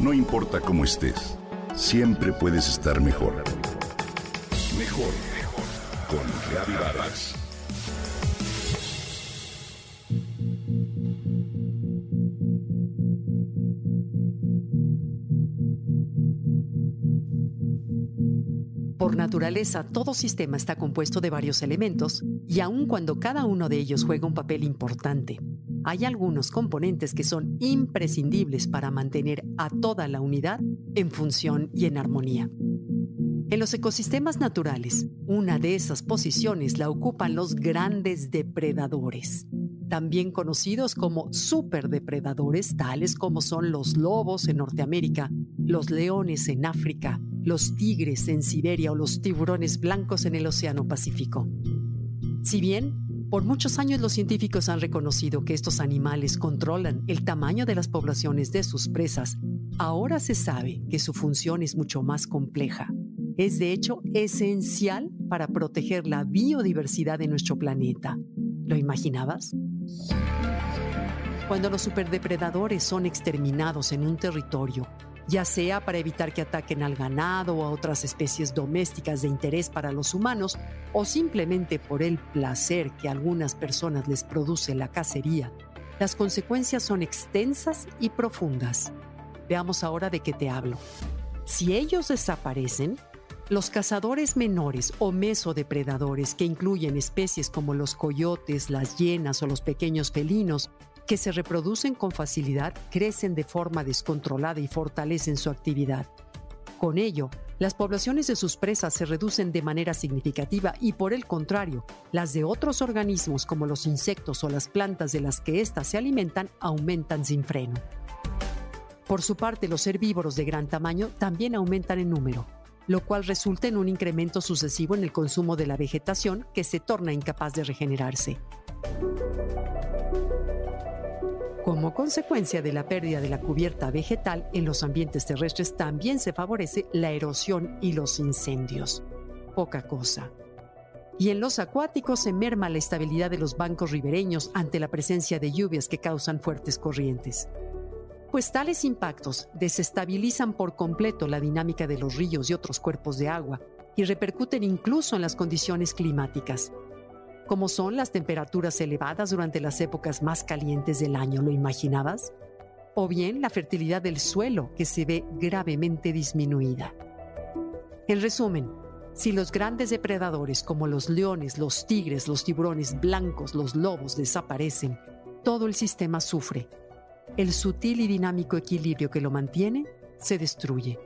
No importa cómo estés, siempre puedes estar mejor. Mejor, mejor. Con Reavivadas. Por naturaleza, todo sistema está compuesto de varios elementos y aun cuando cada uno de ellos juega un papel importante, hay algunos componentes que son imprescindibles para mantener a toda la unidad en función y en armonía. En los ecosistemas naturales, una de esas posiciones la ocupan los grandes depredadores, también conocidos como superdepredadores, tales como son los lobos en Norteamérica, los leones en África, los tigres en Siberia o los tiburones blancos en el Océano Pacífico. Si bien por muchos años los científicos han reconocido que estos animales controlan el tamaño de las poblaciones de sus presas, ahora se sabe que su función es mucho más compleja. Es de hecho esencial para proteger la biodiversidad de nuestro planeta. ¿Lo imaginabas? Cuando los superdepredadores son exterminados en un territorio, ya sea para evitar que ataquen al ganado o a otras especies domésticas de interés para los humanos, o simplemente por el placer que algunas personas les produce la cacería, las consecuencias son extensas y profundas. Veamos ahora de qué te hablo. Si ellos desaparecen, los cazadores menores o mesodepredadores, que incluyen especies como los coyotes, las hienas o los pequeños felinos, que se reproducen con facilidad, crecen de forma descontrolada y fortalecen su actividad. Con ello, las poblaciones de sus presas se reducen de manera significativa y por el contrario, las de otros organismos como los insectos o las plantas de las que éstas se alimentan aumentan sin freno. Por su parte, los herbívoros de gran tamaño también aumentan en número, lo cual resulta en un incremento sucesivo en el consumo de la vegetación que se torna incapaz de regenerarse. Como consecuencia de la pérdida de la cubierta vegetal en los ambientes terrestres también se favorece la erosión y los incendios. Poca cosa. Y en los acuáticos se merma la estabilidad de los bancos ribereños ante la presencia de lluvias que causan fuertes corrientes. Pues tales impactos desestabilizan por completo la dinámica de los ríos y otros cuerpos de agua y repercuten incluso en las condiciones climáticas, como son las temperaturas elevadas durante las épocas más calientes del año, ¿lo imaginabas? O bien la fertilidad del suelo, que se ve gravemente disminuida. En resumen, si los grandes depredadores como los leones, los tigres, los tiburones blancos, los lobos desaparecen, todo el sistema sufre. El sutil y dinámico equilibrio que lo mantiene se destruye.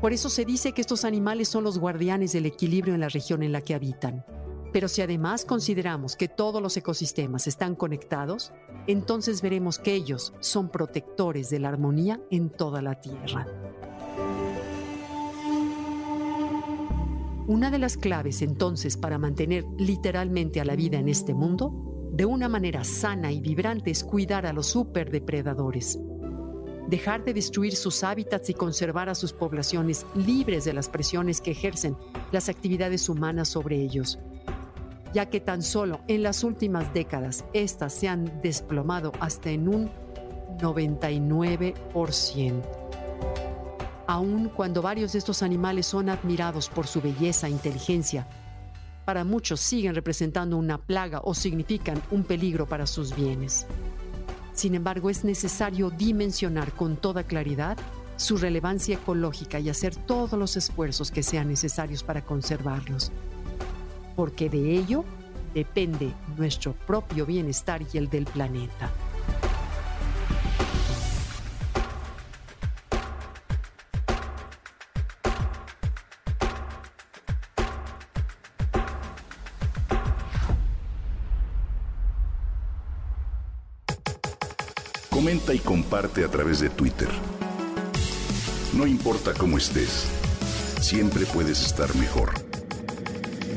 Por eso se dice que estos animales son los guardianes del equilibrio en la región en la que habitan. Pero si además consideramos que todos los ecosistemas están conectados, entonces veremos que ellos son protectores de la armonía en toda la Tierra. Una de las claves entonces para mantener literalmente a la vida en este mundo, de una manera sana y vibrante, es cuidar a los superdepredadores. Dejar de destruir sus hábitats y conservar a sus poblaciones libres de las presiones que ejercen las actividades humanas sobre ellos ya que tan solo en las últimas décadas éstas se han desplomado hasta en un 99%. Aun cuando varios de estos animales son admirados por su belleza e inteligencia, para muchos siguen representando una plaga o significan un peligro para sus bienes. Sin embargo, es necesario dimensionar con toda claridad su relevancia ecológica y hacer todos los esfuerzos que sean necesarios para conservarlos porque de ello depende nuestro propio bienestar y el del planeta. Comenta y comparte a través de Twitter. No importa cómo estés, siempre puedes estar mejor.